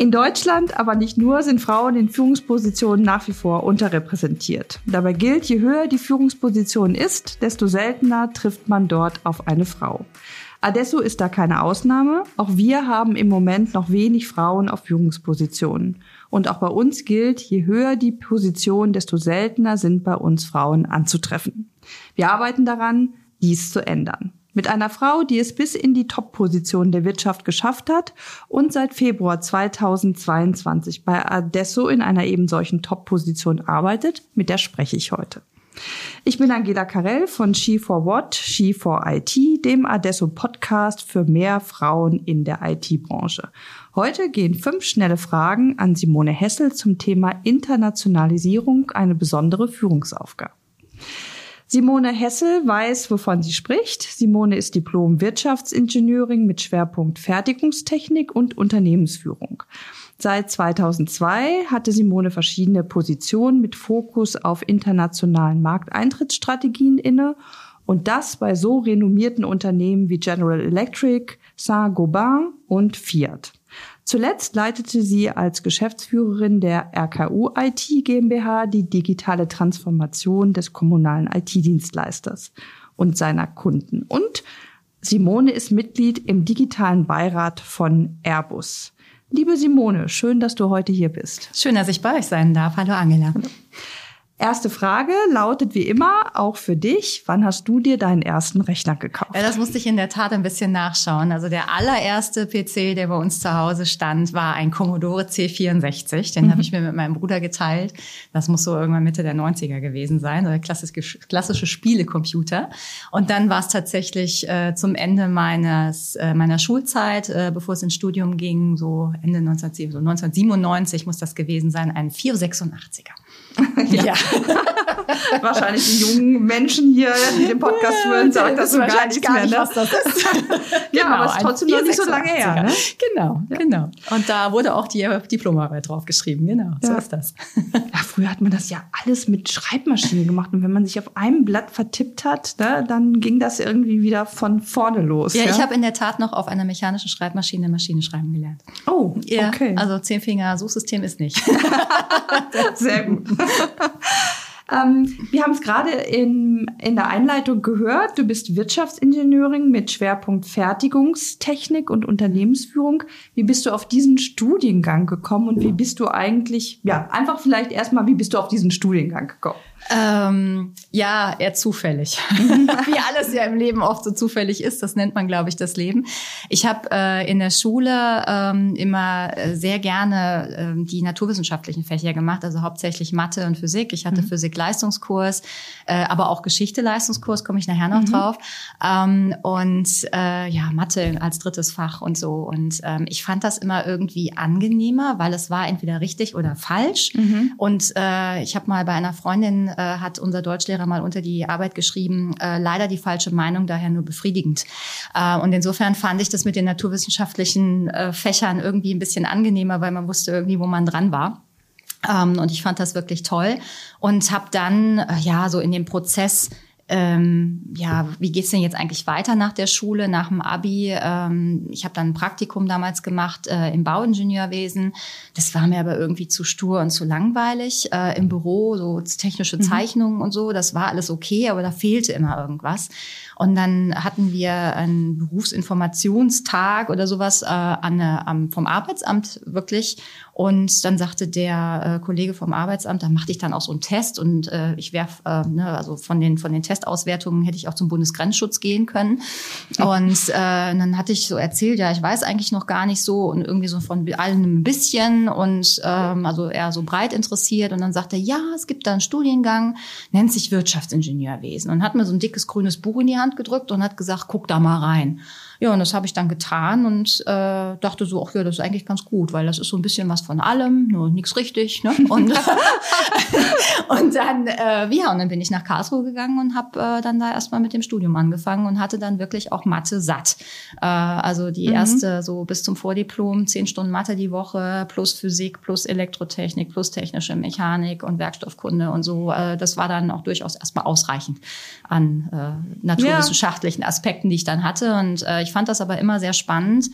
In Deutschland, aber nicht nur, sind Frauen in Führungspositionen nach wie vor unterrepräsentiert. Dabei gilt, je höher die Führungsposition ist, desto seltener trifft man dort auf eine Frau. Adesso ist da keine Ausnahme. Auch wir haben im Moment noch wenig Frauen auf Führungspositionen. Und auch bei uns gilt, je höher die Position, desto seltener sind bei uns Frauen anzutreffen. Wir arbeiten daran, dies zu ändern. Mit einer Frau, die es bis in die Top-Position der Wirtschaft geschafft hat und seit Februar 2022 bei Adesso in einer eben solchen Top-Position arbeitet, mit der spreche ich heute. Ich bin Angela Karell von She for What, She for IT, dem Adesso Podcast für mehr Frauen in der IT-Branche. Heute gehen fünf schnelle Fragen an Simone Hessel zum Thema Internationalisierung, eine besondere Führungsaufgabe. Simone Hessel weiß, wovon sie spricht. Simone ist Diplom Wirtschaftsingenieurin mit Schwerpunkt Fertigungstechnik und Unternehmensführung. Seit 2002 hatte Simone verschiedene Positionen mit Fokus auf internationalen Markteintrittsstrategien inne und das bei so renommierten Unternehmen wie General Electric, Saint-Gobain und Fiat. Zuletzt leitete sie als Geschäftsführerin der RKU IT GmbH die digitale Transformation des kommunalen IT-Dienstleisters und seiner Kunden. Und Simone ist Mitglied im digitalen Beirat von Airbus. Liebe Simone, schön, dass du heute hier bist. Schön, dass ich bei euch sein darf. Hallo Angela. Erste Frage lautet wie immer, auch für dich, wann hast du dir deinen ersten Rechner gekauft? Ja, das musste ich in der Tat ein bisschen nachschauen. Also der allererste PC, der bei uns zu Hause stand, war ein Commodore C64. Den mhm. habe ich mir mit meinem Bruder geteilt. Das muss so irgendwann Mitte der 90er gewesen sein, oder klassische, klassische Spielecomputer. Und dann war es tatsächlich äh, zum Ende meines, äh, meiner Schulzeit, äh, bevor es ins Studium ging, so Ende 19, so 1997 muss das gewesen sein, ein 486er. ja. ja. wahrscheinlich die jungen Menschen hier, die den Podcast hören, sagen das so gar nicht gar nicht, mehr, ne? was das ist. ja, genau, aber es ist trotzdem noch nicht so lange her. Ne? Genau, ja. genau. Und da wurde auch die Diplomarbeit drauf geschrieben. Genau, ja. so ist das. ja, früher hat man das ja alles mit Schreibmaschine gemacht. Und wenn man sich auf einem Blatt vertippt hat, ne, dann ging das irgendwie wieder von vorne los. Ja, ja? ich habe in der Tat noch auf einer mechanischen Schreibmaschine Maschine schreiben gelernt. Oh, okay. also Zehnfinger-Suchsystem ist nicht. Sehr gut. Ähm, wir haben es gerade in, in der Einleitung gehört. Du bist Wirtschaftsingenieurin mit Schwerpunkt Fertigungstechnik und Unternehmensführung. Wie bist du auf diesen Studiengang gekommen und wie bist du eigentlich, ja, einfach vielleicht erstmal, wie bist du auf diesen Studiengang gekommen? Ähm, ja, eher zufällig. Wie alles ja im Leben oft so zufällig ist, das nennt man, glaube ich, das Leben. Ich habe äh, in der Schule ähm, immer äh, sehr gerne äh, die naturwissenschaftlichen Fächer gemacht, also hauptsächlich Mathe und Physik. Ich hatte mhm. Physik-Leistungskurs, äh, aber auch Geschichte-Leistungskurs, komme ich nachher noch mhm. drauf. Ähm, und äh, ja, Mathe als drittes Fach und so. Und ähm, ich fand das immer irgendwie angenehmer, weil es war entweder richtig oder falsch. Mhm. Und äh, ich habe mal bei einer Freundin äh, hat unser Deutschlehrer mal unter die Arbeit geschrieben, äh, leider die falsche Meinung, daher nur befriedigend. Äh, und insofern fand ich das mit den naturwissenschaftlichen äh, Fächern irgendwie ein bisschen angenehmer, weil man wusste irgendwie, wo man dran war. Ähm, und ich fand das wirklich toll und habe dann äh, ja so in dem Prozess ähm, ja, wie geht's denn jetzt eigentlich weiter nach der Schule, nach dem Abi? Ähm, ich habe dann ein Praktikum damals gemacht äh, im Bauingenieurwesen. Das war mir aber irgendwie zu stur und zu langweilig. Äh, Im Büro, so technische mhm. Zeichnungen mhm. und so, das war alles okay, aber da fehlte immer irgendwas. Und dann hatten wir einen Berufsinformationstag oder sowas äh, an, am, vom Arbeitsamt wirklich. Und dann sagte der äh, Kollege vom Arbeitsamt, da machte ich dann auch so einen Test und äh, ich werf, äh, ne, also von den von den Testauswertungen hätte ich auch zum Bundesgrenzschutz gehen können. Und äh, dann hatte ich so erzählt, ja, ich weiß eigentlich noch gar nicht so und irgendwie so von allen ein bisschen und ähm, also eher so breit interessiert. Und dann sagte er, ja, es gibt da einen Studiengang, nennt sich Wirtschaftsingenieurwesen und hat mir so ein dickes grünes Buch in die Hand gedrückt und hat gesagt, guck da mal rein. Ja, und das habe ich dann getan und äh, dachte so, ach ja, das ist eigentlich ganz gut, weil das ist so ein bisschen was von allem, nur nichts richtig. Ne? Und, und dann, äh, ja, und dann bin ich nach Karlsruhe gegangen und habe äh, dann da erstmal mit dem Studium angefangen und hatte dann wirklich auch Mathe satt. Äh, also die mhm. erste, so bis zum Vordiplom, zehn Stunden Mathe die Woche, plus Physik, plus Elektrotechnik, plus technische Mechanik und Werkstoffkunde und so. Äh, das war dann auch durchaus erstmal ausreichend an äh, naturwissenschaftlichen Aspekten, die ich dann hatte. Und äh, ich fand das aber immer sehr spannend.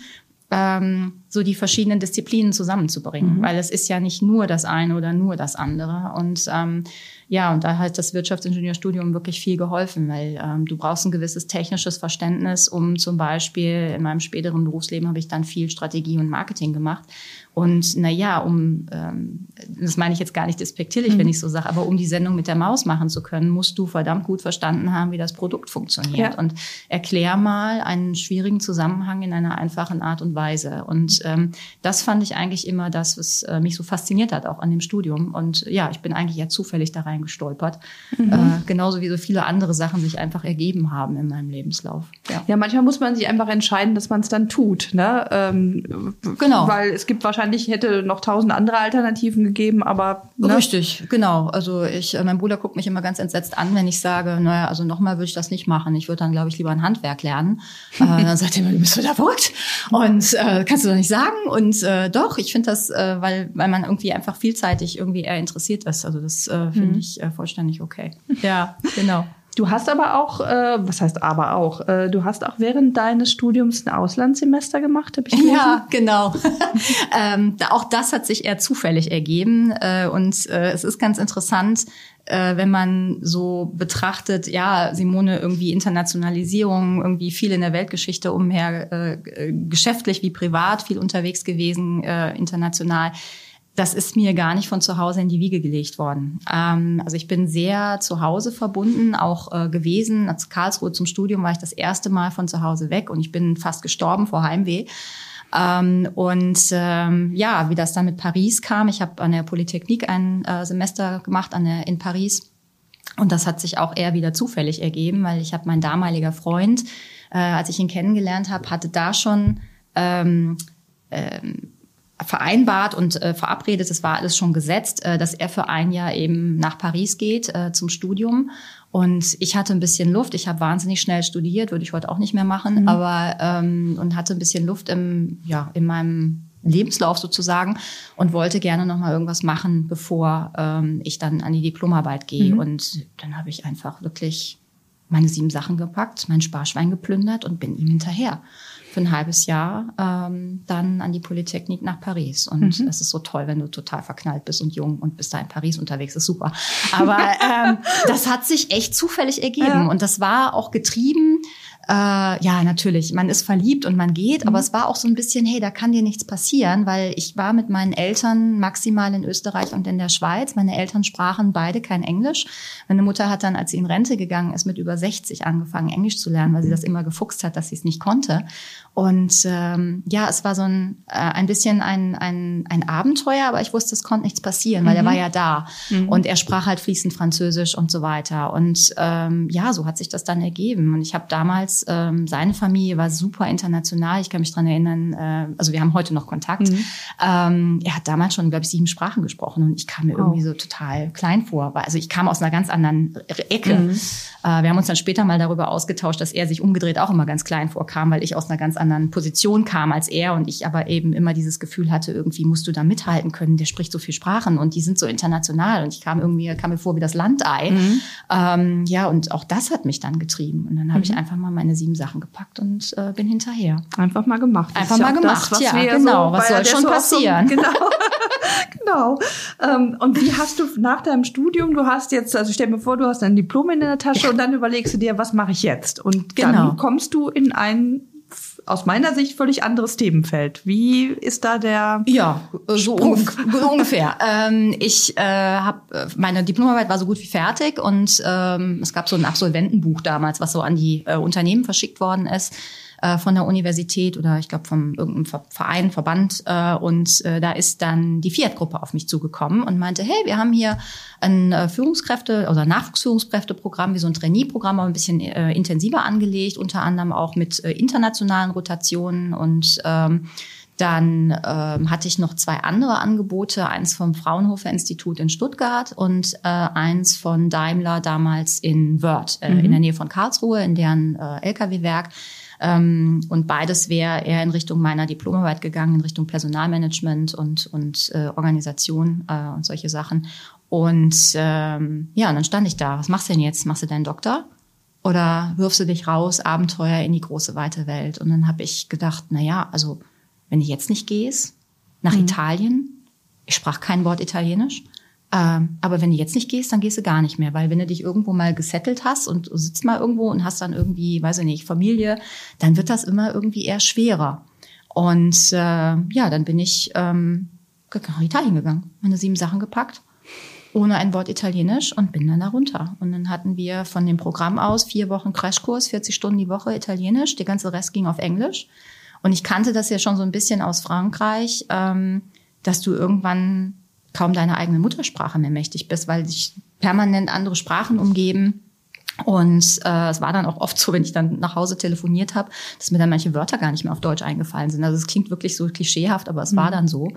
Ähm, so die verschiedenen Disziplinen zusammenzubringen, mhm. weil es ist ja nicht nur das eine oder nur das andere. Und ähm, ja, und da hat das Wirtschaftsingenieurstudium wirklich viel geholfen, weil ähm, du brauchst ein gewisses technisches Verständnis, um zum Beispiel in meinem späteren Berufsleben habe ich dann viel Strategie und Marketing gemacht. Und na ja, um ähm, das meine ich jetzt gar nicht despektierlich, mhm. wenn ich so sage, aber um die Sendung mit der Maus machen zu können, musst du verdammt gut verstanden haben, wie das Produkt funktioniert. Ja. Und erklär mal einen schwierigen Zusammenhang in einer einfachen Art und Weise. Und ähm, das fand ich eigentlich immer das, was äh, mich so fasziniert hat, auch an dem Studium. Und ja, ich bin eigentlich ja zufällig da reingestolpert. Mhm. Äh, genauso wie so viele andere Sachen sich einfach ergeben haben in meinem Lebenslauf. Ja, ja manchmal muss man sich einfach entscheiden, dass man es dann tut. Ne? Ähm, genau. Weil es gibt wahrscheinlich wahrscheinlich hätte noch tausend andere Alternativen gegeben, aber. Ne? Richtig, genau. Also ich, äh, mein Bruder guckt mich immer ganz entsetzt an, wenn ich sage, naja, also nochmal würde ich das nicht machen. Ich würde dann, glaube ich, lieber ein Handwerk lernen. äh, dann sagt er immer, du bist wieder verrückt. Und äh, kannst du doch nicht sagen. Und äh, doch, ich finde das, äh, weil, weil man irgendwie einfach vielseitig irgendwie eher interessiert ist. Also das äh, finde mhm. ich äh, vollständig okay. Ja, genau. Du hast aber auch, äh, was heißt aber auch, äh, du hast auch während deines Studiums ein Auslandssemester gemacht, habe ich gelesen? Ja, genau. ähm, auch das hat sich eher zufällig ergeben äh, und äh, es ist ganz interessant, äh, wenn man so betrachtet, ja, Simone irgendwie Internationalisierung, irgendwie viel in der Weltgeschichte umher, äh, geschäftlich wie privat, viel unterwegs gewesen, äh, international das ist mir gar nicht von zu Hause in die Wiege gelegt worden. Ähm, also ich bin sehr zu Hause verbunden, auch äh, gewesen. Als Karlsruhe zum Studium war ich das erste Mal von zu Hause weg und ich bin fast gestorben vor Heimweh. Ähm, und ähm, ja, wie das dann mit Paris kam, ich habe an der Polytechnik ein äh, Semester gemacht an der, in Paris. Und das hat sich auch eher wieder zufällig ergeben, weil ich habe mein damaliger Freund, äh, als ich ihn kennengelernt habe, hatte da schon ähm, ähm, vereinbart und äh, verabredet, es war alles schon gesetzt, äh, dass er für ein Jahr eben nach Paris geht äh, zum Studium. Und ich hatte ein bisschen Luft. Ich habe wahnsinnig schnell studiert, würde ich heute auch nicht mehr machen, mhm. aber ähm, und hatte ein bisschen Luft im, ja, in meinem Lebenslauf sozusagen und wollte gerne noch mal irgendwas machen, bevor ähm, ich dann an die Diplomarbeit gehe. Mhm. Und dann habe ich einfach wirklich meine sieben Sachen gepackt, mein Sparschwein geplündert und bin ihm hinterher für ein halbes Jahr ähm, dann an die Polytechnik nach Paris. Und mhm. das ist so toll, wenn du total verknallt bist und jung und bist da in Paris unterwegs, ist super. Aber ähm, das hat sich echt zufällig ergeben. Ja. Und das war auch getrieben äh, ja, natürlich, man ist verliebt und man geht, mhm. aber es war auch so ein bisschen, hey, da kann dir nichts passieren, weil ich war mit meinen Eltern maximal in Österreich und in der Schweiz. Meine Eltern sprachen beide kein Englisch. Meine Mutter hat dann, als sie in Rente gegangen ist, mit über 60 angefangen, Englisch zu lernen, weil sie das immer gefuchst hat, dass sie es nicht konnte. Und ähm, ja, es war so ein, äh, ein bisschen ein, ein, ein Abenteuer, aber ich wusste, es konnte nichts passieren, weil mhm. er war ja da. Mhm. Und er sprach halt fließend Französisch und so weiter. Und ähm, ja, so hat sich das dann ergeben. Und ich habe damals, ähm, seine Familie war super international. Ich kann mich dran erinnern, äh, also wir haben heute noch Kontakt. Mhm. Ähm, er hat damals schon, glaube ich, sieben Sprachen gesprochen und ich kam mir oh. irgendwie so total klein vor. Also ich kam aus einer ganz anderen Ecke. Mhm. Äh, wir haben uns dann später mal darüber ausgetauscht, dass er sich umgedreht auch immer ganz klein vorkam, weil ich aus einer ganz anderen Position kam als er und ich aber eben immer dieses Gefühl hatte, irgendwie musst du da mithalten können, der spricht so viel Sprachen und die sind so international und ich kam irgendwie, kam mir vor wie das Landei. Mhm. Ähm, ja, und auch das hat mich dann getrieben und dann habe mhm. ich einfach mal meine sieben Sachen gepackt und äh, bin hinterher. Einfach mal gemacht. Das einfach mal gemacht, das, ja, genau. So was soll schon passieren? So, genau. genau. Ähm, und wie hast du nach deinem Studium, du hast jetzt, also stell mir vor, du hast ein Diplom in der Tasche ja. und dann überlegst du dir, was mache ich jetzt? Und genau. dann kommst du in ein aus meiner Sicht völlig anderes Themenfeld. Wie ist da der Ja, so, so ungefähr. ähm, ich äh, habe meine Diplomarbeit war so gut wie fertig und ähm, es gab so ein Absolventenbuch damals, was so an die äh, Unternehmen verschickt worden ist äh, von der Universität oder ich glaube vom irgendeinem Verein, Verband. Äh, und äh, da ist dann die Fiat-Gruppe auf mich zugekommen und meinte, hey, wir haben hier ein äh, Führungskräfte- oder Nachwuchsführungskräfteprogramm, wie so ein Trainee-Programm, aber ein bisschen äh, intensiver angelegt, unter anderem auch mit äh, internationalen Rotationen und ähm, dann ähm, hatte ich noch zwei andere Angebote, eins vom Fraunhofer Institut in Stuttgart und äh, eins von Daimler damals in Wörth, äh, mhm. in der Nähe von Karlsruhe, in deren äh, Lkw-Werk. Ähm, und beides wäre eher in Richtung meiner Diplomarbeit gegangen, in Richtung Personalmanagement und, und äh, Organisation äh, und solche Sachen. Und ähm, ja, und dann stand ich da. Was machst du denn jetzt? Machst du deinen Doktor? Oder wirfst du dich raus, Abenteuer in die große weite Welt? Und dann habe ich gedacht, na ja, also wenn du jetzt nicht gehst, nach mhm. Italien, ich sprach kein Wort Italienisch, ähm, aber wenn du jetzt nicht gehst, dann gehst du gar nicht mehr, weil wenn du dich irgendwo mal gesettelt hast und sitzt mal irgendwo und hast dann irgendwie, weiß ich nicht, Familie, dann wird das immer irgendwie eher schwerer. Und äh, ja, dann bin ich ähm, nach Italien gegangen, meine sieben Sachen gepackt, ohne ein Wort Italienisch und bin dann da runter. Und dann hatten wir von dem Programm aus vier Wochen Crashkurs, 40 Stunden die Woche Italienisch, der ganze Rest ging auf Englisch. Und ich kannte das ja schon so ein bisschen aus Frankreich, ähm, dass du irgendwann kaum deiner eigenen Muttersprache mehr mächtig bist, weil dich permanent andere Sprachen umgeben. Und äh, es war dann auch oft so, wenn ich dann nach Hause telefoniert habe, dass mir dann manche Wörter gar nicht mehr auf Deutsch eingefallen sind. Also es klingt wirklich so klischeehaft, aber es mhm. war dann so.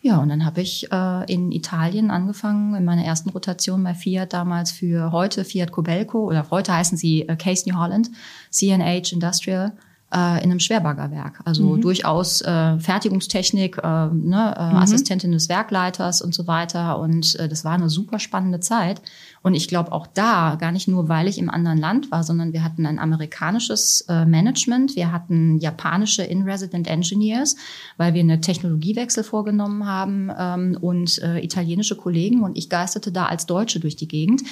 Ja, und dann habe ich äh, in Italien angefangen, in meiner ersten Rotation bei Fiat damals für heute Fiat Cobelco oder heute heißen sie äh, Case New Holland, CNH Industrial äh, in einem Schwerbaggerwerk. Also mhm. durchaus äh, Fertigungstechnik, äh, ne, äh, mhm. Assistentin des Werkleiters und so weiter. Und äh, das war eine super spannende Zeit. Und ich glaube auch da, gar nicht nur, weil ich im anderen Land war, sondern wir hatten ein amerikanisches äh, Management, wir hatten japanische In-Resident Engineers, weil wir eine Technologiewechsel vorgenommen haben ähm, und äh, italienische Kollegen und ich geisterte da als Deutsche durch die Gegend.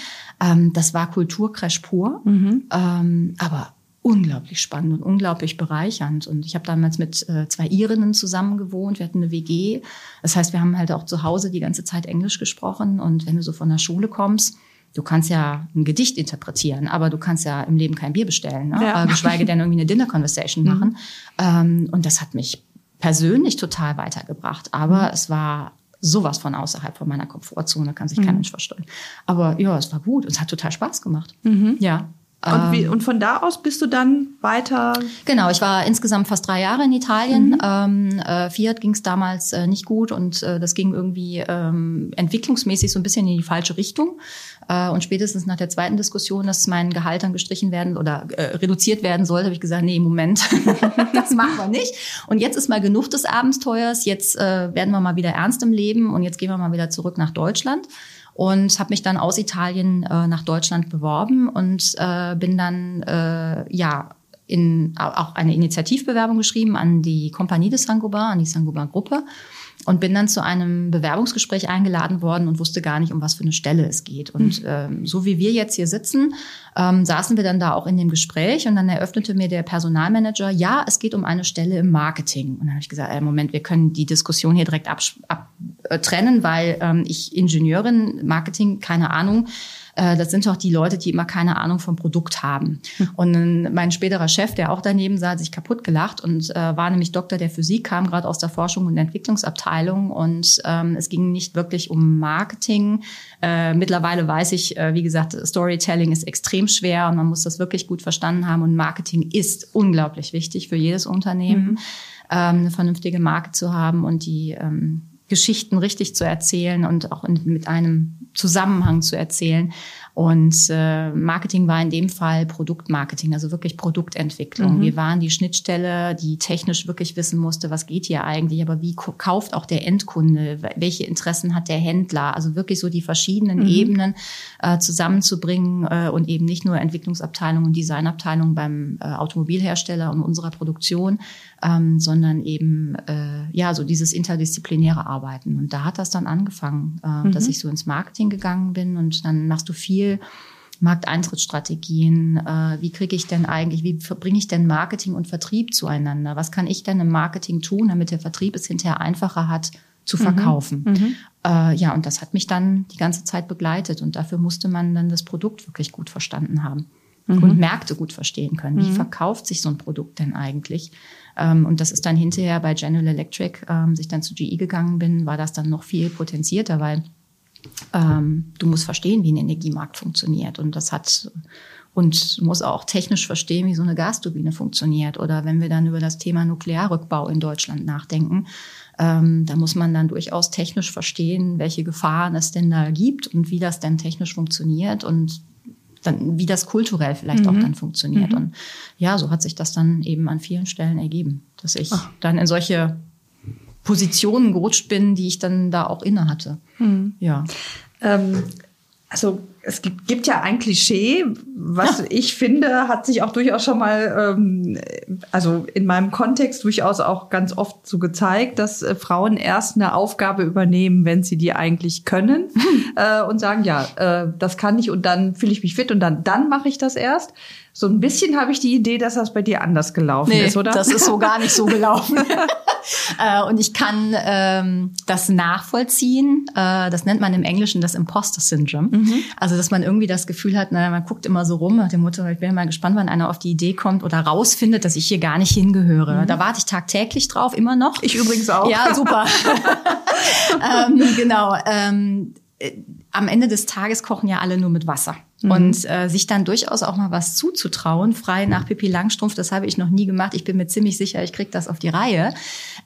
Ähm, das war Kulturcrash pur, mhm. ähm, aber unglaublich spannend und unglaublich bereichernd. Und ich habe damals mit äh, zwei Irinnen zusammen gewohnt. Wir hatten eine WG. Das heißt, wir haben halt auch zu Hause die ganze Zeit Englisch gesprochen. Und wenn du so von der Schule kommst, du kannst ja ein Gedicht interpretieren, aber du kannst ja im Leben kein Bier bestellen, ne? Ja. geschweige denn irgendwie eine Dinner Conversation mhm. machen. Ähm, und das hat mich persönlich total weitergebracht. Aber mhm. es war sowas von außerhalb von meiner Komfortzone, kann sich mhm. kein Mensch vorstellen. Aber ja, es war gut und es hat total Spaß gemacht. Mhm. Ja. Und, wie, ähm. und, von da aus bist du dann weiter? Genau, ich war insgesamt fast drei Jahre in Italien. Mhm. Ähm, äh, Fiat ging es damals äh, nicht gut und äh, das ging irgendwie ähm, entwicklungsmäßig so ein bisschen in die falsche Richtung. Äh, und spätestens nach der zweiten Diskussion, dass mein Gehalt dann gestrichen werden oder äh, reduziert werden sollte, habe ich gesagt, nee, Moment, das machen wir nicht. Und jetzt ist mal genug des Abenteuers. Jetzt äh, werden wir mal wieder ernst im Leben und jetzt gehen wir mal wieder zurück nach Deutschland und habe mich dann aus Italien äh, nach Deutschland beworben und äh, bin dann äh, ja in auch eine Initiativbewerbung geschrieben an die Kompanie des Sangobar, an die Sangobar Gruppe und bin dann zu einem Bewerbungsgespräch eingeladen worden und wusste gar nicht, um was für eine Stelle es geht. Und mhm. ähm, so wie wir jetzt hier sitzen, ähm, saßen wir dann da auch in dem Gespräch und dann eröffnete mir der Personalmanager, ja, es geht um eine Stelle im Marketing. Und dann habe ich gesagt, äh, Moment, wir können die Diskussion hier direkt abtrennen, ab, äh, weil ähm, ich Ingenieurin, Marketing, keine Ahnung, äh, das sind doch die Leute, die immer keine Ahnung vom Produkt haben. Hm. Und mein späterer Chef, der auch daneben sah, hat sich kaputt gelacht und äh, war nämlich Doktor der Physik, kam gerade aus der Forschung und Entwicklungsabteilung und ähm, es ging nicht wirklich um Marketing. Äh, mittlerweile weiß ich, äh, wie gesagt, Storytelling ist extrem schwer und man muss das wirklich gut verstanden haben und Marketing ist unglaublich wichtig für jedes Unternehmen, mhm. ähm, eine vernünftige Marke zu haben und die ähm, Geschichten richtig zu erzählen und auch in, mit einem Zusammenhang zu erzählen. Und äh, Marketing war in dem Fall Produktmarketing, also wirklich Produktentwicklung. Mhm. Wir waren die Schnittstelle, die technisch wirklich wissen musste, was geht hier eigentlich, aber wie kauft auch der Endkunde, welche Interessen hat der Händler, also wirklich so die verschiedenen mhm. Ebenen äh, zusammenzubringen äh, und eben nicht nur Entwicklungsabteilung und Designabteilung beim äh, Automobilhersteller und unserer Produktion, ähm, sondern eben äh, ja so dieses interdisziplinäre Arbeiten. Und da hat das dann angefangen, äh, mhm. dass ich so ins Marketing gegangen bin und dann machst du viel Markteintrittsstrategien, äh, wie kriege ich denn eigentlich, wie verbringe ich denn Marketing und Vertrieb zueinander? Was kann ich denn im Marketing tun, damit der Vertrieb es hinterher einfacher hat zu mhm. verkaufen? Mhm. Äh, ja, und das hat mich dann die ganze Zeit begleitet und dafür musste man dann das Produkt wirklich gut verstanden haben. Mhm. Und Märkte gut verstehen können. Wie mhm. verkauft sich so ein Produkt denn eigentlich? Ähm, und das ist dann hinterher bei General Electric, ähm, als ich dann zu GE gegangen bin, war das dann noch viel potenzierter, weil ähm, du musst verstehen, wie ein Energiemarkt funktioniert. Und das hat und muss auch technisch verstehen, wie so eine Gasturbine funktioniert. Oder wenn wir dann über das Thema Nuklearrückbau in Deutschland nachdenken, ähm, da muss man dann durchaus technisch verstehen, welche Gefahren es denn da gibt und wie das denn technisch funktioniert und dann, wie das kulturell vielleicht mhm. auch dann funktioniert. Mhm. Und ja, so hat sich das dann eben an vielen Stellen ergeben, dass ich Ach. dann in solche Positionen gerutscht bin, die ich dann da auch inne hatte. Mhm. Ja. Ähm, also es gibt, gibt ja ein Klischee, was ja. ich finde, hat sich auch durchaus schon mal, ähm, also in meinem Kontext durchaus auch ganz oft so gezeigt, dass äh, Frauen erst eine Aufgabe übernehmen, wenn sie die eigentlich können äh, und sagen, ja, äh, das kann ich und dann fühle ich mich fit und dann, dann mache ich das erst. So ein bisschen habe ich die Idee, dass das bei dir anders gelaufen nee, ist, oder? Das ist so gar nicht so gelaufen. äh, und ich kann ähm, das nachvollziehen. Äh, das nennt man im Englischen das Imposter Syndrome. Mhm. Also, dass man irgendwie das Gefühl hat, naja, man guckt immer so rum nach dem Motto, ich bin mal gespannt, wann einer auf die Idee kommt oder rausfindet, dass ich hier gar nicht hingehöre. Mhm. Da warte ich tagtäglich drauf, immer noch. Ich übrigens auch. Ja, super. ähm, genau. Ähm, äh, am Ende des Tages kochen ja alle nur mit Wasser. Mhm. Und äh, sich dann durchaus auch mal was zuzutrauen, frei nach Pippi Langstrumpf, das habe ich noch nie gemacht. Ich bin mir ziemlich sicher, ich kriege das auf die Reihe.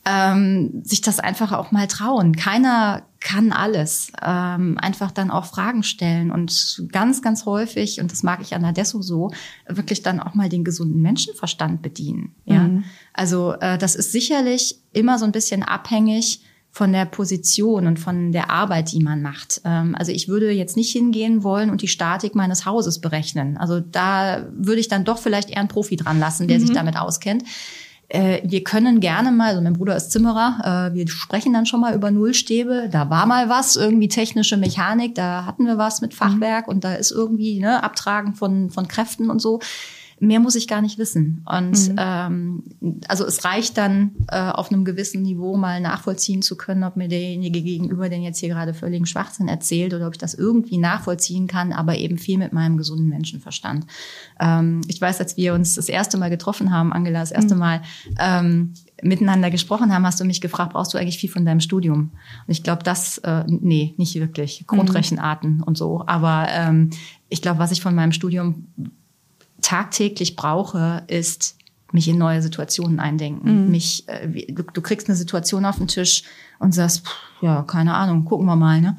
Ähm, sich das einfach auch mal trauen. Keiner kann alles. Ähm, einfach dann auch Fragen stellen und ganz, ganz häufig, und das mag ich an Adesso so, wirklich dann auch mal den gesunden Menschenverstand bedienen. Ja, mhm. also äh, das ist sicherlich immer so ein bisschen abhängig von der Position und von der Arbeit, die man macht. Ähm, also ich würde jetzt nicht hingehen wollen und die Statik meines Hauses berechnen. Also da würde ich dann doch vielleicht eher einen Profi dran lassen, der mhm. sich damit auskennt. Äh, wir können gerne mal, also mein Bruder ist Zimmerer, äh, wir sprechen dann schon mal über Nullstäbe. Da war mal was, irgendwie technische Mechanik, da hatten wir was mit Fachwerk mhm. und da ist irgendwie ne, Abtragen von, von Kräften und so mehr muss ich gar nicht wissen. Und mhm. ähm, also es reicht dann äh, auf einem gewissen Niveau mal nachvollziehen zu können, ob mir derjenige gegenüber denn jetzt hier gerade völligen Schwachsinn erzählt oder ob ich das irgendwie nachvollziehen kann, aber eben viel mit meinem gesunden Menschenverstand. Ähm, ich weiß, als wir uns das erste Mal getroffen haben, Angela, das erste mhm. Mal ähm, miteinander gesprochen haben, hast du mich gefragt, brauchst du eigentlich viel von deinem Studium? Und ich glaube, das, äh, nee, nicht wirklich. Grundrechenarten mhm. und so. Aber ähm, ich glaube, was ich von meinem Studium tagtäglich brauche, ist mich in neue Situationen eindenken. Mhm. Mich, äh, du, du, kriegst eine Situation auf den Tisch und sagst, pff, ja, keine Ahnung, gucken wir mal, ne?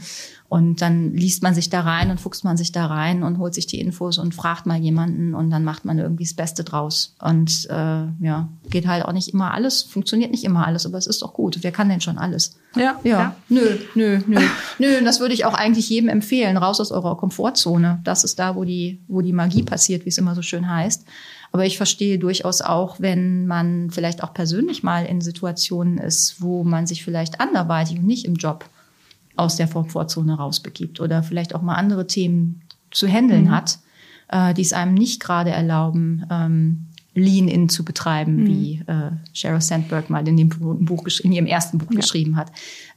Und dann liest man sich da rein und fuchst man sich da rein und holt sich die Infos und fragt mal jemanden und dann macht man irgendwie das Beste draus. Und äh, ja, geht halt auch nicht immer alles, funktioniert nicht immer alles, aber es ist doch gut. Wer kann denn schon alles? Ja. Ja. ja. Nö, nö, nö. nö, das würde ich auch eigentlich jedem empfehlen. Raus aus eurer Komfortzone. Das ist da, wo die, wo die Magie passiert, wie es immer so schön heißt. Aber ich verstehe durchaus auch, wenn man vielleicht auch persönlich mal in Situationen ist, wo man sich vielleicht anderweitig und nicht im Job aus der Komfortzone rausbegibt oder vielleicht auch mal andere Themen zu handeln mhm. hat, äh, die es einem nicht gerade erlauben, ähm, Lean-In zu betreiben, mhm. wie äh, Sheryl Sandberg mal in dem Buch in ihrem ersten Buch ja. geschrieben hat.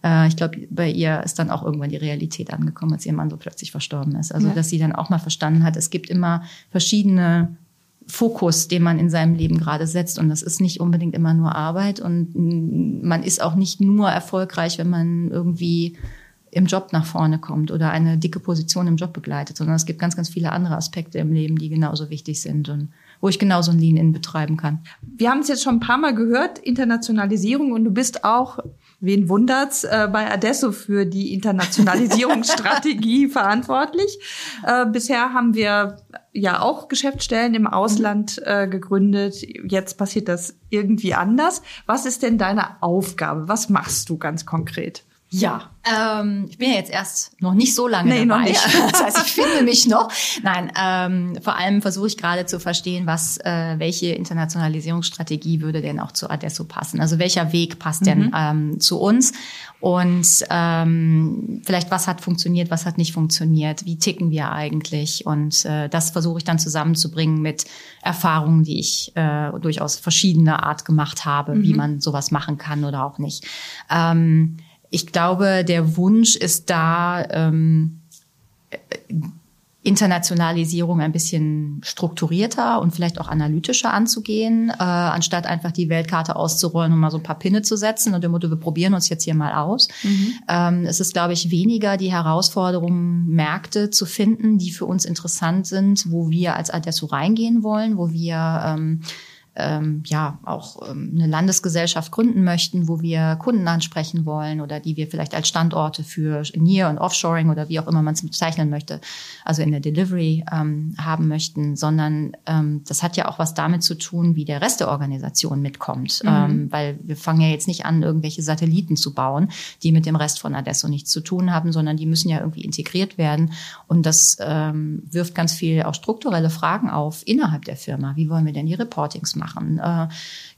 Äh, ich glaube, bei ihr ist dann auch irgendwann die Realität angekommen, als ihr Mann so plötzlich verstorben ist. Also, ja. dass sie dann auch mal verstanden hat, es gibt immer verschiedene Fokus, den man in seinem Leben gerade setzt. Und das ist nicht unbedingt immer nur Arbeit. Und man ist auch nicht nur erfolgreich, wenn man irgendwie im Job nach vorne kommt oder eine dicke Position im Job begleitet, sondern es gibt ganz, ganz viele andere Aspekte im Leben, die genauso wichtig sind und wo ich genauso ein Lean-In betreiben kann. Wir haben es jetzt schon ein paar Mal gehört, Internationalisierung und du bist auch, wen wundert's, äh, bei Adesso für die Internationalisierungsstrategie verantwortlich. Äh, bisher haben wir ja auch Geschäftsstellen im Ausland äh, gegründet. Jetzt passiert das irgendwie anders. Was ist denn deine Aufgabe? Was machst du ganz konkret? Ja, ähm, ich bin ja jetzt erst noch nicht so lange nee, dabei. Noch nicht. Das heißt, ich finde mich noch. Nein, ähm, vor allem versuche ich gerade zu verstehen, was, äh, welche Internationalisierungsstrategie würde denn auch zu Adesso passen. Also welcher Weg passt mhm. denn ähm, zu uns? Und ähm, vielleicht was hat funktioniert, was hat nicht funktioniert? Wie ticken wir eigentlich? Und äh, das versuche ich dann zusammenzubringen mit Erfahrungen, die ich äh, durchaus verschiedener Art gemacht habe, mhm. wie man sowas machen kann oder auch nicht. Ähm, ich glaube, der Wunsch ist da, ähm, Internationalisierung ein bisschen strukturierter und vielleicht auch analytischer anzugehen, äh, anstatt einfach die Weltkarte auszurollen und mal so ein paar Pinne zu setzen und dem Motto, wir probieren uns jetzt hier mal aus. Mhm. Ähm, es ist, glaube ich, weniger die Herausforderung, Märkte zu finden, die für uns interessant sind, wo wir als Adesso reingehen wollen, wo wir ähm, ähm, ja auch ähm, eine Landesgesellschaft gründen möchten, wo wir Kunden ansprechen wollen oder die wir vielleicht als Standorte für Near- und Offshoring oder wie auch immer man es bezeichnen möchte, also in der Delivery ähm, haben möchten, sondern ähm, das hat ja auch was damit zu tun, wie der Rest der Organisation mitkommt, mhm. ähm, weil wir fangen ja jetzt nicht an, irgendwelche Satelliten zu bauen, die mit dem Rest von Adesso nichts zu tun haben, sondern die müssen ja irgendwie integriert werden und das ähm, wirft ganz viel auch strukturelle Fragen auf innerhalb der Firma. Wie wollen wir denn die Reportings machen? Äh,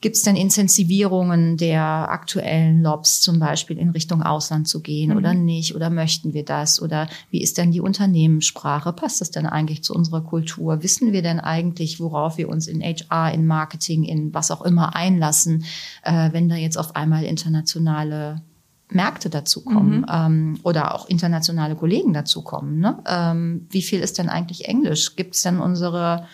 Gibt es denn Intensivierungen der aktuellen Lobs zum Beispiel in Richtung Ausland zu gehen mhm. oder nicht? Oder möchten wir das? Oder wie ist denn die Unternehmenssprache? Passt das denn eigentlich zu unserer Kultur? Wissen wir denn eigentlich, worauf wir uns in HR, in Marketing, in was auch immer einlassen, äh, wenn da jetzt auf einmal internationale Märkte dazukommen mhm. ähm, oder auch internationale Kollegen dazukommen. Ne? Ähm, wie viel ist denn eigentlich Englisch? Gibt es denn unsere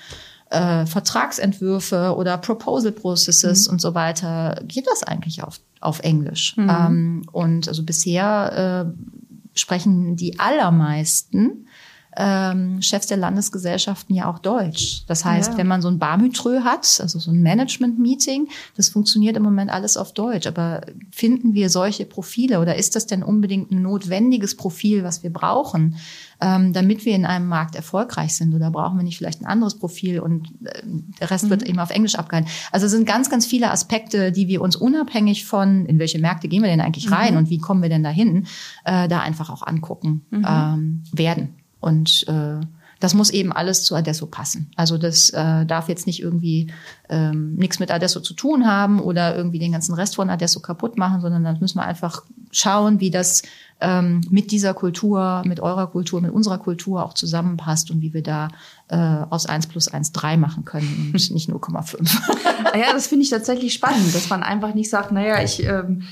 äh, Vertragsentwürfe oder Proposal Processes mhm. und so weiter? Geht das eigentlich auf, auf Englisch? Mhm. Ähm, und also bisher äh, sprechen die allermeisten ähm, Chefs der Landesgesellschaften ja auch Deutsch. Das heißt, ja. wenn man so ein Barmütrö hat, also so ein Management-Meeting, das funktioniert im Moment alles auf Deutsch. Aber finden wir solche Profile oder ist das denn unbedingt ein notwendiges Profil, was wir brauchen, ähm, damit wir in einem Markt erfolgreich sind? Oder brauchen wir nicht vielleicht ein anderes Profil und äh, der Rest mhm. wird eben auf Englisch abgehalten? Also es sind ganz, ganz viele Aspekte, die wir uns unabhängig von, in welche Märkte gehen wir denn eigentlich rein mhm. und wie kommen wir denn dahin, äh, da einfach auch angucken mhm. ähm, werden. Und äh, das muss eben alles zu Adesso passen. Also das äh, darf jetzt nicht irgendwie ähm, nichts mit Adesso zu tun haben oder irgendwie den ganzen Rest von Adesso kaputt machen, sondern dann müssen wir einfach schauen, wie das ähm, mit dieser Kultur, mit eurer Kultur, mit unserer Kultur auch zusammenpasst und wie wir da äh, aus eins plus eins drei machen können und nicht 0,5. ja, das finde ich tatsächlich spannend, dass man einfach nicht sagt, naja, ich ähm,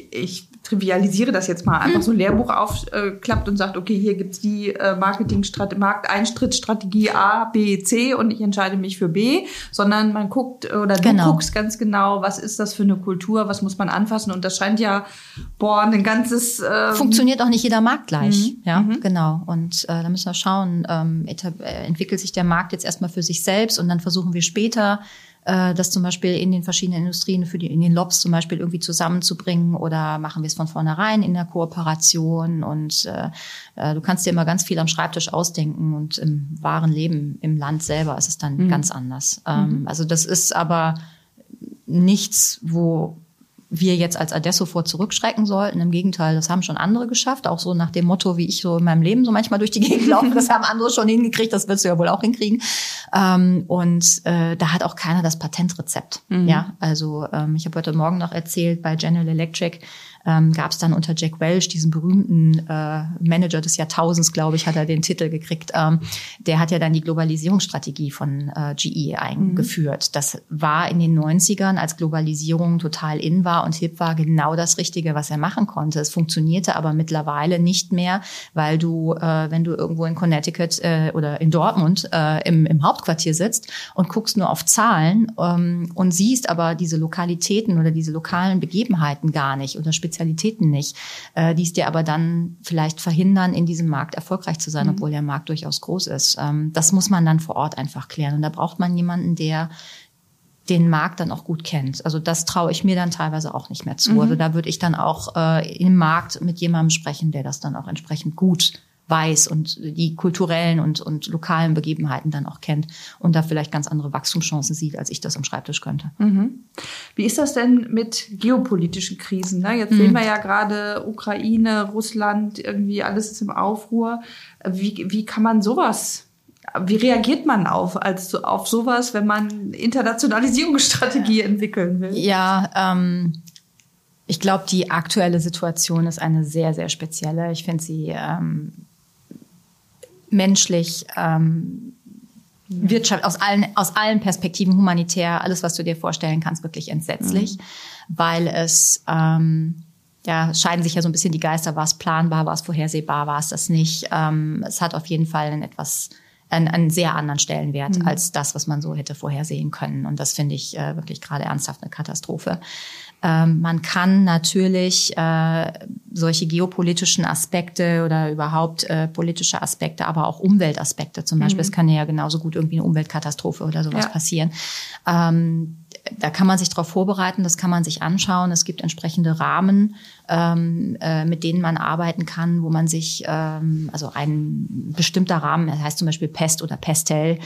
ich trivialisiere das jetzt mal, einfach so ein Lehrbuch aufklappt und sagt, okay, hier gibt's die äh, Marketing-Markteinstrittstrategie A, B, C und ich entscheide mich für B, sondern man guckt oder du genau. guckst ganz genau, was ist das für eine Kultur, was muss man anfassen und das scheint ja, boah, ein ganzes... Ähm Funktioniert auch nicht jeder Markt gleich, mhm. ja, mhm. genau. Und äh, da müssen wir schauen, ähm, äh, entwickelt sich der Markt jetzt erstmal für sich selbst und dann versuchen wir später äh, das zum Beispiel in den verschiedenen Industrien, für die, in den Lobs zum Beispiel irgendwie zusammenzubringen oder machen wir es von vornherein in der Kooperation und äh, äh, du kannst dir immer ganz viel am Schreibtisch ausdenken und im wahren Leben, im Land selber ist es dann mhm. ganz anders. Ähm, mhm. Also das ist aber nichts, wo wir jetzt als Adesso vor zurückschrecken sollten. Im Gegenteil, das haben schon andere geschafft. Auch so nach dem Motto, wie ich so in meinem Leben so manchmal durch die Gegend laufe, das haben andere schon hingekriegt, das wirst du ja wohl auch hinkriegen. Ähm, und äh, da hat auch keiner das Patentrezept. Mhm. Ja, also ähm, ich habe heute Morgen noch erzählt bei General Electric, ähm, gab es dann unter Jack Welch, diesen berühmten äh, Manager des Jahrtausends, glaube ich, hat er den Titel gekriegt. Ähm, der hat ja dann die Globalisierungsstrategie von äh, GE eingeführt. Mhm. Das war in den 90ern, als Globalisierung total in war und hip war, genau das Richtige, was er machen konnte. Es funktionierte aber mittlerweile nicht mehr, weil du, äh, wenn du irgendwo in Connecticut äh, oder in Dortmund äh, im, im Hauptquartier sitzt und guckst nur auf Zahlen ähm, und siehst aber diese Lokalitäten oder diese lokalen Begebenheiten gar nicht oder Spezialitäten nicht, äh, die es dir aber dann vielleicht verhindern, in diesem Markt erfolgreich zu sein, mhm. obwohl der Markt durchaus groß ist. Ähm, das muss man dann vor Ort einfach klären. Und da braucht man jemanden, der den Markt dann auch gut kennt. Also das traue ich mir dann teilweise auch nicht mehr zu. Mhm. Also da würde ich dann auch äh, im Markt mit jemandem sprechen, der das dann auch entsprechend gut weiß und die kulturellen und, und lokalen Begebenheiten dann auch kennt und da vielleicht ganz andere Wachstumschancen sieht, als ich das am Schreibtisch könnte. Mhm. Wie ist das denn mit geopolitischen Krisen? Ne? Jetzt mhm. sehen wir ja gerade Ukraine, Russland, irgendwie alles ist im Aufruhr. Wie, wie kann man sowas wie reagiert man auf, als, auf sowas, wenn man Internationalisierungsstrategie entwickeln will? Ja, ähm, ich glaube, die aktuelle Situation ist eine sehr, sehr spezielle. Ich finde sie ähm, menschlich, ähm, Wirtschaft, aus allen, aus allen Perspektiven, humanitär, alles, was du dir vorstellen kannst, wirklich entsetzlich, mhm. weil es, ähm, ja, scheiden sich ja so ein bisschen die Geister, war es planbar, war es vorhersehbar, war es das nicht. Ähm, es hat auf jeden Fall einen etwas einen, einen sehr anderen Stellenwert mhm. als das, was man so hätte vorhersehen können. Und das finde ich äh, wirklich gerade ernsthaft eine Katastrophe. Ähm, man kann natürlich äh, solche geopolitischen Aspekte oder überhaupt äh, politische Aspekte, aber auch Umweltaspekte zum Beispiel. Mhm. Es kann ja genauso gut irgendwie eine Umweltkatastrophe oder sowas ja. passieren. Ähm, da kann man sich darauf vorbereiten, das kann man sich anschauen. Es gibt entsprechende Rahmen, ähm, äh, mit denen man arbeiten kann, wo man sich, ähm, also ein bestimmter Rahmen, das heißt zum Beispiel PEST oder PESTEL,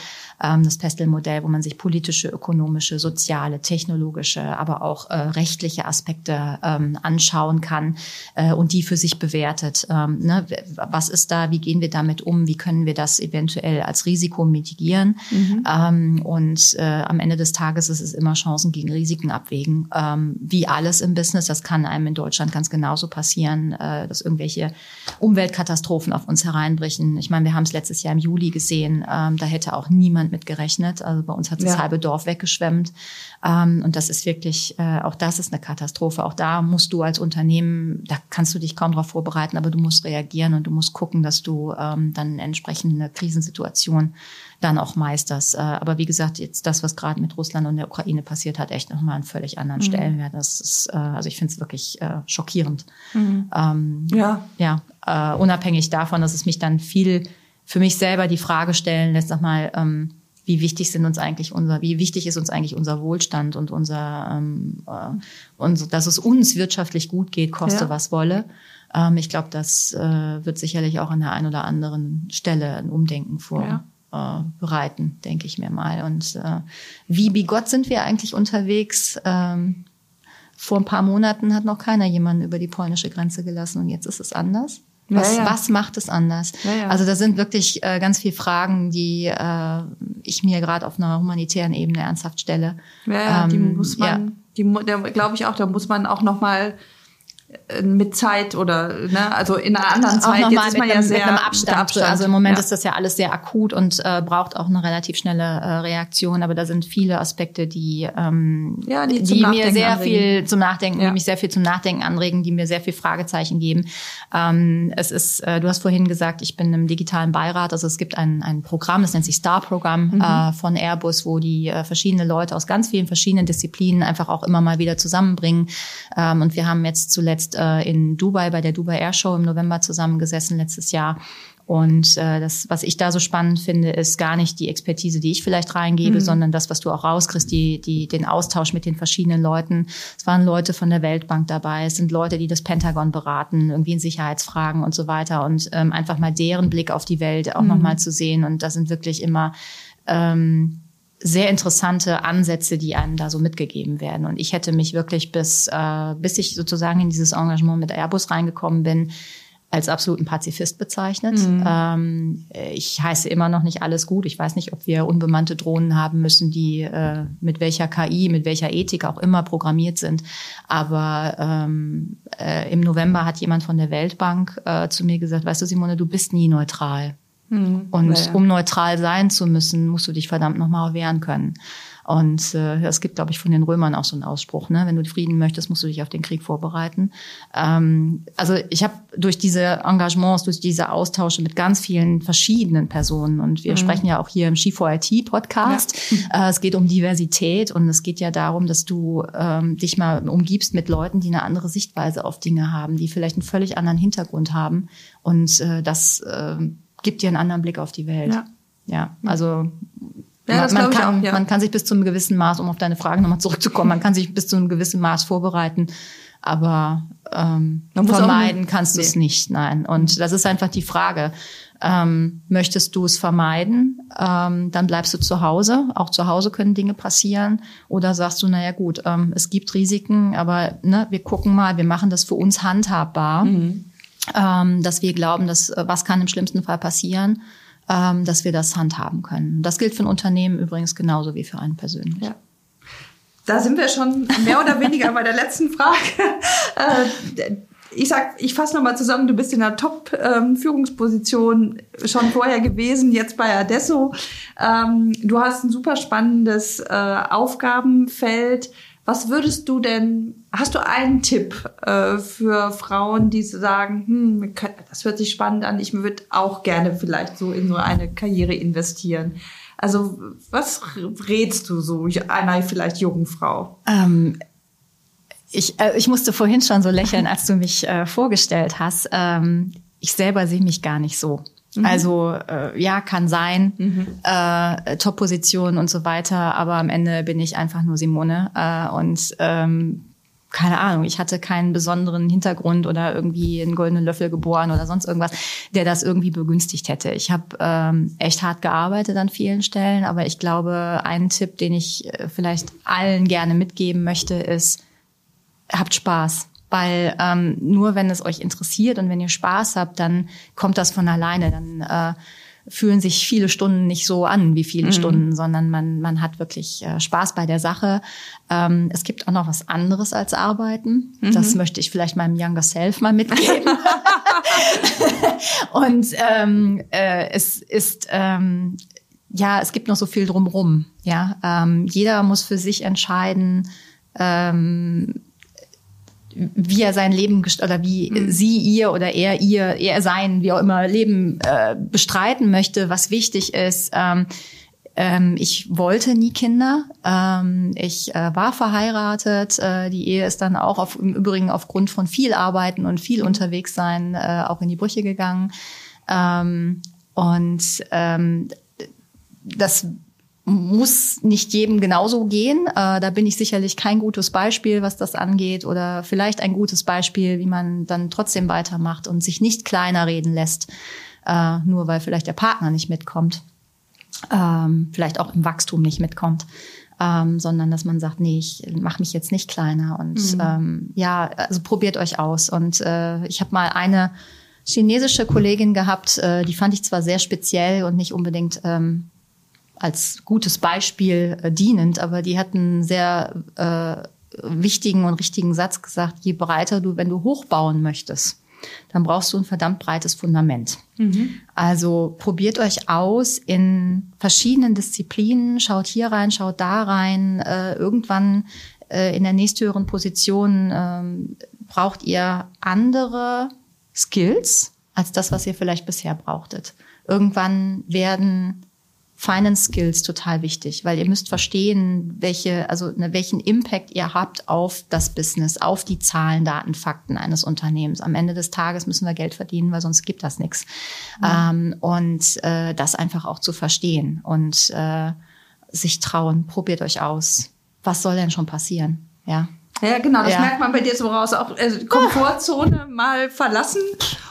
ähm, das PESTEL-Modell, wo man sich politische, ökonomische, soziale, technologische, aber auch äh, rechtliche Aspekte ähm, anschauen kann äh, und die für sich bewertet. Ähm, ne? Was ist da, wie gehen wir damit um, wie können wir das eventuell als Risiko mitigieren? Mhm. Ähm, und äh, am Ende des Tages ist es immer Chancen gegen Risiken abwägen. Ähm, wie alles im Business, das kann einem in Deutschland ganz genauso passieren, äh, dass irgendwelche Umweltkatastrophen auf uns hereinbrechen. Ich meine, wir haben es letztes Jahr im Juli gesehen, ähm, da hätte auch niemand mit gerechnet. Also bei uns hat das ja. halbe Dorf weggeschwemmt. Ähm, und das ist wirklich, äh, auch das ist eine Katastrophe. Auch da musst du als Unternehmen, da kannst du dich kaum darauf vorbereiten, aber du musst reagieren und du musst gucken, dass du ähm, dann entsprechend eine Krisensituation dann auch meisterst. Äh, aber wie gesagt, jetzt das, was gerade mit Russland und der Ukraine passiert, hat echt nochmal einen völlig anderen mhm. Stellenwert. Das ist, äh, also ich finde es wirklich äh, schockierend. Mhm. Ähm, ja. Ja, äh, unabhängig davon, dass es mich dann viel für mich selber die Frage stellen lässt, sag mal, ähm, wie wichtig sind uns eigentlich unser, wie wichtig ist uns eigentlich unser Wohlstand und unser, ähm, äh, und dass es uns wirtschaftlich gut geht, koste ja. was wolle. Ähm, ich glaube, das äh, wird sicherlich auch an der einen oder anderen Stelle ein Umdenken vor. Ja äh, bereiten, denke ich mir mal. Und äh, wie bigott sind wir eigentlich unterwegs? Ähm, vor ein paar Monaten hat noch keiner jemanden über die polnische Grenze gelassen und jetzt ist es anders. Was, ja, ja. was macht es anders? Ja, also da sind wirklich äh, ganz viele Fragen, die äh, ich mir gerade auf einer humanitären Ebene ernsthaft stelle. Ja, ähm, die muss man, die, glaube ich auch, da muss man auch noch mal mit Zeit oder ne, also in einer anderen Zeit. Auch ist man ja einem, sehr mit einem Abstand. Abstand. Also im Moment ja. ist das ja alles sehr akut und äh, braucht auch eine relativ schnelle äh, Reaktion. Aber da sind viele Aspekte, die, ähm, ja, die, die mir sehr anregen. viel zum Nachdenken, ja. die mich sehr viel zum Nachdenken anregen, die mir sehr viel Fragezeichen geben. Ähm, es ist, äh, du hast vorhin gesagt, ich bin im digitalen Beirat. Also es gibt ein, ein Programm, das nennt sich Star-Programm mhm. äh, von Airbus, wo die äh, verschiedene Leute aus ganz vielen verschiedenen Disziplinen einfach auch immer mal wieder zusammenbringen. Ähm, und wir haben jetzt zuletzt zuletzt äh, in Dubai bei der Dubai Air Show im November zusammengesessen letztes Jahr. Und äh, das, was ich da so spannend finde, ist gar nicht die Expertise, die ich vielleicht reingebe, mhm. sondern das, was du auch rauskriegst, die, die, den Austausch mit den verschiedenen Leuten. Es waren Leute von der Weltbank dabei, es sind Leute, die das Pentagon beraten, irgendwie in Sicherheitsfragen und so weiter. Und ähm, einfach mal deren Blick auf die Welt auch mhm. nochmal zu sehen. Und da sind wirklich immer ähm, sehr interessante Ansätze, die einem da so mitgegeben werden. Und ich hätte mich wirklich bis, äh, bis ich sozusagen in dieses Engagement mit Airbus reingekommen bin, als absoluten Pazifist bezeichnet. Mhm. Ähm, ich heiße immer noch nicht alles gut. Ich weiß nicht, ob wir unbemannte Drohnen haben müssen, die äh, mit welcher KI, mit welcher Ethik auch immer programmiert sind. Aber ähm, äh, im November hat jemand von der Weltbank äh, zu mir gesagt, weißt du, Simone, du bist nie neutral. Mhm. Und ja, ja. um neutral sein zu müssen, musst du dich verdammt nochmal wehren können. Und äh, es gibt, glaube ich, von den Römern auch so einen Ausspruch, ne? wenn du Frieden möchtest, musst du dich auf den Krieg vorbereiten. Ähm, also ich habe durch diese Engagements, durch diese Austausche mit ganz vielen verschiedenen Personen und wir mhm. sprechen ja auch hier im Ski4IT-Podcast, ja. äh, es geht um Diversität und es geht ja darum, dass du ähm, dich mal umgibst mit Leuten, die eine andere Sichtweise auf Dinge haben, die vielleicht einen völlig anderen Hintergrund haben und äh, das äh, gibt dir einen anderen Blick auf die Welt. Ja, ja also ja, das man, kann, auch, ja. man kann sich bis zu einem gewissen Maß, um auf deine Frage nochmal zurückzukommen, man kann sich bis zu einem gewissen Maß vorbereiten, aber ähm, vermeiden kannst du es nicht, nein. Und das ist einfach die Frage. Ähm, möchtest du es vermeiden, ähm, dann bleibst du zu Hause. Auch zu Hause können Dinge passieren. Oder sagst du, naja gut, ähm, es gibt Risiken, aber ne, wir gucken mal, wir machen das für uns handhabbar. Mhm ähm, dass wir glauben, dass äh, was kann im schlimmsten Fall passieren, ähm, dass wir das handhaben können. Das gilt für ein Unternehmen übrigens genauso wie für einen persönlich. Ja. Da sind wir schon mehr oder weniger bei der letzten Frage. Äh, ich sag, ich fasse nochmal zusammen, du bist in der Top-Führungsposition ähm, schon vorher gewesen, jetzt bei Adesso. Ähm, du hast ein super spannendes äh, Aufgabenfeld Was würdest du denn, hast du einen Tipp äh, für Frauen, die sagen, hm, das hört sich spannend an, ich würde auch gerne vielleicht so in so eine Karriere investieren. Also was rätst du so einer vielleicht jungen Frau? Ähm, ich, äh, ich musste vorhin schon so lächeln, als du mich äh, vorgestellt hast. Ähm, ich selber sehe mich gar nicht so. Mhm. Also äh, ja, kann sein, mhm. äh, Top-Position und so weiter, aber am Ende bin ich einfach nur Simone äh, und ähm, keine Ahnung, ich hatte keinen besonderen Hintergrund oder irgendwie einen goldenen Löffel geboren oder sonst irgendwas, der das irgendwie begünstigt hätte. Ich habe ähm, echt hart gearbeitet an vielen Stellen, aber ich glaube, ein Tipp, den ich äh, vielleicht allen gerne mitgeben möchte, ist, habt Spaß. Weil ähm, nur wenn es euch interessiert und wenn ihr Spaß habt, dann kommt das von alleine. Dann äh, fühlen sich viele Stunden nicht so an wie viele mhm. Stunden, sondern man, man hat wirklich äh, Spaß bei der Sache. Ähm, es gibt auch noch was anderes als Arbeiten. Mhm. Das möchte ich vielleicht meinem Younger Self mal mitgeben. und ähm, äh, es ist ähm, ja, es gibt noch so viel drumrum. Ja, ähm, jeder muss für sich entscheiden. Ähm, wie er sein Leben oder wie mhm. sie ihr oder er ihr er sein wie auch immer Leben äh, bestreiten möchte, was wichtig ist. Ähm, ähm, ich wollte nie Kinder. Ähm, ich äh, war verheiratet. Äh, die Ehe ist dann auch auf, im Übrigen aufgrund von viel Arbeiten und viel unterwegs sein äh, auch in die Brüche gegangen. Ähm, und ähm, das muss nicht jedem genauso gehen. Äh, da bin ich sicherlich kein gutes Beispiel, was das angeht, oder vielleicht ein gutes Beispiel, wie man dann trotzdem weitermacht und sich nicht kleiner reden lässt, äh, nur weil vielleicht der Partner nicht mitkommt, ähm, vielleicht auch im Wachstum nicht mitkommt. Ähm, sondern dass man sagt, nee, ich mache mich jetzt nicht kleiner und mhm. ähm, ja, also probiert euch aus. Und äh, ich habe mal eine chinesische Kollegin gehabt, äh, die fand ich zwar sehr speziell und nicht unbedingt ähm, als gutes Beispiel äh, dienend, aber die hat einen sehr äh, wichtigen und richtigen Satz gesagt, je breiter du, wenn du hochbauen möchtest, dann brauchst du ein verdammt breites Fundament. Mhm. Also probiert euch aus in verschiedenen Disziplinen, schaut hier rein, schaut da rein. Äh, irgendwann äh, in der nächsthöheren Position ähm, braucht ihr andere Skills als das, was ihr vielleicht bisher brauchtet. Irgendwann werden Finance Skills total wichtig, weil ihr müsst verstehen, welche, also ne, welchen Impact ihr habt auf das Business, auf die Zahlen, Daten, Fakten eines Unternehmens. Am Ende des Tages müssen wir Geld verdienen, weil sonst gibt das nichts. Mhm. Ähm, und äh, das einfach auch zu verstehen und äh, sich trauen, probiert euch aus. Was soll denn schon passieren? Ja. Ja, genau, das ja. merkt man bei dir so raus. Auch äh, Komfortzone mal verlassen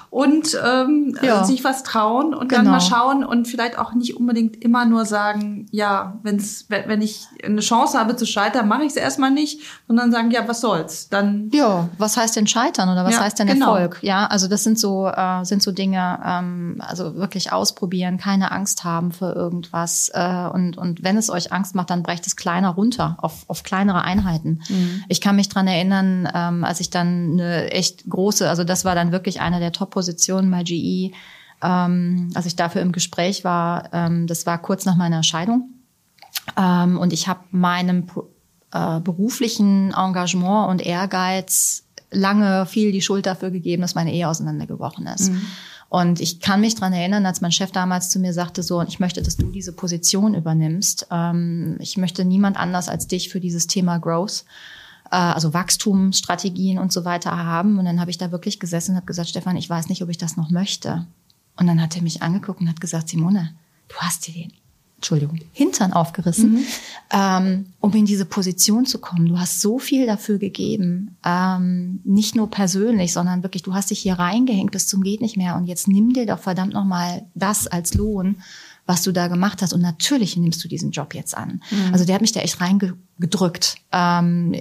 und ähm, ja. sich was trauen und genau. dann mal schauen und vielleicht auch nicht unbedingt immer nur sagen, ja, wenn's, wenn ich eine Chance habe zu scheitern, mache ich es erstmal nicht, sondern sagen, ja, was soll's? Dann ja, was heißt denn scheitern oder was ja, heißt denn genau. Erfolg? Ja, also das sind so äh, sind so Dinge, ähm, also wirklich ausprobieren, keine Angst haben für irgendwas äh, und und wenn es euch Angst macht, dann brecht es kleiner runter auf auf kleinere Einheiten. Mhm. Ich kann mich dran erinnern, ähm, als ich dann eine echt große, also das war dann wirklich eine der Top Position bei GE, ähm, als ich dafür im Gespräch war, ähm, das war kurz nach meiner Scheidung. Ähm, und ich habe meinem äh, beruflichen Engagement und Ehrgeiz lange viel die Schuld dafür gegeben, dass meine Ehe auseinandergebrochen ist. Mhm. Und ich kann mich dran erinnern, als mein Chef damals zu mir sagte, so, ich möchte, dass du diese Position übernimmst. Ähm, ich möchte niemand anders als dich für dieses Thema Growth. Äh, also Wachstumsstrategien und so weiter haben. Und dann habe ich da wirklich gesessen und habe gesagt, Stefan, ich weiß nicht, ob ich das noch möchte. Und dann hat er mich angeguckt und hat gesagt, Simone, du hast dir den Entschuldigung, Hintern aufgerissen, mhm. ähm, um in diese Position zu kommen. Du hast so viel dafür gegeben, ähm, nicht nur persönlich, sondern wirklich, du hast dich hier reingehängt bis zum geht nicht mehr und jetzt nimm dir doch verdammt noch mal das als Lohn was du da gemacht hast. Und natürlich nimmst du diesen Job jetzt an. Mhm. Also der hat mich da echt reingedrückt. Ähm,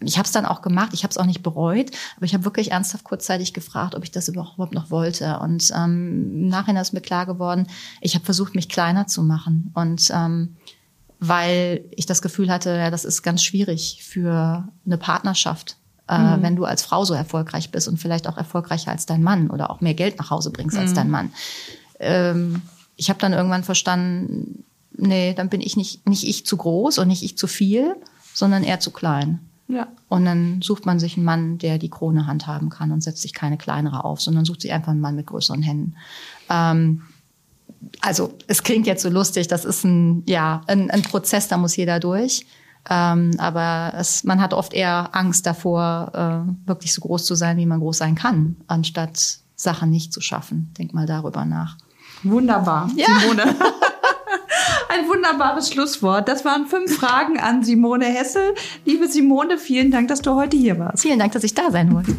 ich habe es dann auch gemacht, ich habe es auch nicht bereut, aber ich habe wirklich ernsthaft kurzzeitig gefragt, ob ich das überhaupt noch wollte. Und ähm, im Nachhinein ist mir klar geworden, ich habe versucht, mich kleiner zu machen. Und ähm, weil ich das Gefühl hatte, ja, das ist ganz schwierig für eine Partnerschaft, äh, mhm. wenn du als Frau so erfolgreich bist und vielleicht auch erfolgreicher als dein Mann oder auch mehr Geld nach Hause bringst mhm. als dein Mann. Ähm, ich habe dann irgendwann verstanden, nee, dann bin ich nicht, nicht ich zu groß und nicht ich zu viel, sondern er zu klein. Ja. Und dann sucht man sich einen Mann, der die Krone handhaben kann und setzt sich keine kleinere auf, sondern sucht sich einfach einen Mann mit größeren Händen. Ähm, also es klingt jetzt so lustig, das ist ein, ja, ein, ein Prozess, da muss jeder durch. Ähm, aber es, man hat oft eher Angst davor, äh, wirklich so groß zu sein, wie man groß sein kann, anstatt Sachen nicht zu schaffen. Denk mal darüber nach. Wunderbar, ja. Simone. Ein wunderbares Schlusswort. Das waren fünf Fragen an Simone Hessel. Liebe Simone, vielen Dank, dass du heute hier warst. Vielen Dank, dass ich da sein wollte.